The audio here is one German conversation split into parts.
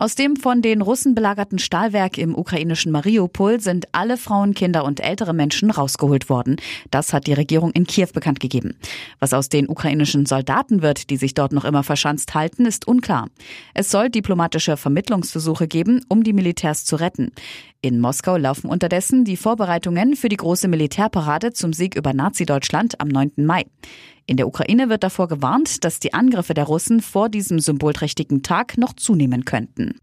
Aus dem von den Russen belagerten Stahlwerk im ukrainischen Mariupol sind alle Frauen, Kinder und ältere Menschen rausgeholt worden. Das hat die Regierung in Kiew bekannt gegeben. Was aus den ukrainischen Soldaten wird, die sich dort noch immer verschanzt halten, ist unklar. Es soll diplomatische Vermittlungsversuche geben, um die Militärs zu retten. In Moskau laufen unterdessen die Vorbereitungen für die große Militärparade zum Sieg über Nazi-Deutschland am 9. Mai. In der Ukraine wird davor gewarnt, dass die Angriffe der Russen vor diesem symbolträchtigen Tag noch zunehmen könnten.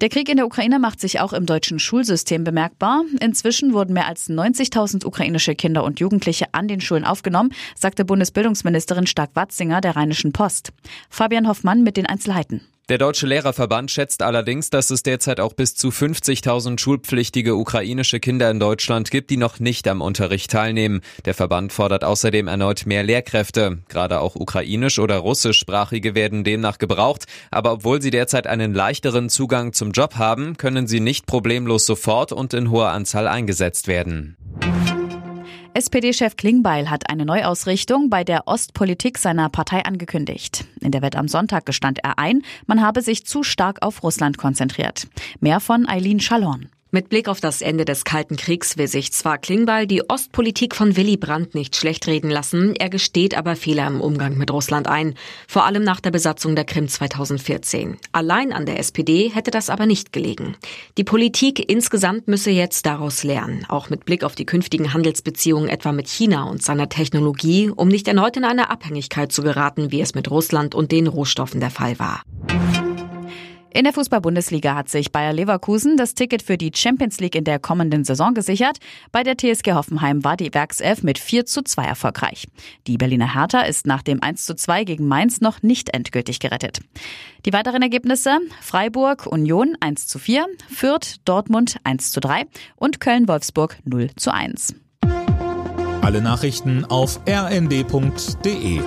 Der Krieg in der Ukraine macht sich auch im deutschen Schulsystem bemerkbar. Inzwischen wurden mehr als 90.000 ukrainische Kinder und Jugendliche an den Schulen aufgenommen, sagte Bundesbildungsministerin Stark-Watzinger der Rheinischen Post. Fabian Hoffmann mit den Einzelheiten. Der Deutsche Lehrerverband schätzt allerdings, dass es derzeit auch bis zu 50.000 schulpflichtige ukrainische Kinder in Deutschland gibt, die noch nicht am Unterricht teilnehmen. Der Verband fordert außerdem erneut mehr Lehrkräfte. Gerade auch ukrainisch- oder russischsprachige werden demnach gebraucht. Aber obwohl sie derzeit einen leichteren Zugang zum Job haben, können sie nicht problemlos sofort und in hoher Anzahl eingesetzt werden. SPD-Chef Klingbeil hat eine Neuausrichtung bei der Ostpolitik seiner Partei angekündigt. In der Welt am Sonntag gestand er ein, man habe sich zu stark auf Russland konzentriert. Mehr von Eileen Schallorn. Mit Blick auf das Ende des Kalten Kriegs will sich zwar Klingbeil die Ostpolitik von Willy Brandt nicht schlecht reden lassen, er gesteht aber Fehler im Umgang mit Russland ein, vor allem nach der Besatzung der Krim 2014. Allein an der SPD hätte das aber nicht gelegen. Die Politik insgesamt müsse jetzt daraus lernen, auch mit Blick auf die künftigen Handelsbeziehungen etwa mit China und seiner Technologie, um nicht erneut in eine Abhängigkeit zu geraten, wie es mit Russland und den Rohstoffen der Fall war. In der Fußball-Bundesliga hat sich Bayer Leverkusen das Ticket für die Champions League in der kommenden Saison gesichert. Bei der TSG Hoffenheim war die Werkself mit 4 zu 2 erfolgreich. Die Berliner Hertha ist nach dem 1 zu 2 gegen Mainz noch nicht endgültig gerettet. Die weiteren Ergebnisse Freiburg Union 1 zu 4, Fürth Dortmund 1 zu 3 und Köln-Wolfsburg 0 zu 1. Alle Nachrichten auf rnd.de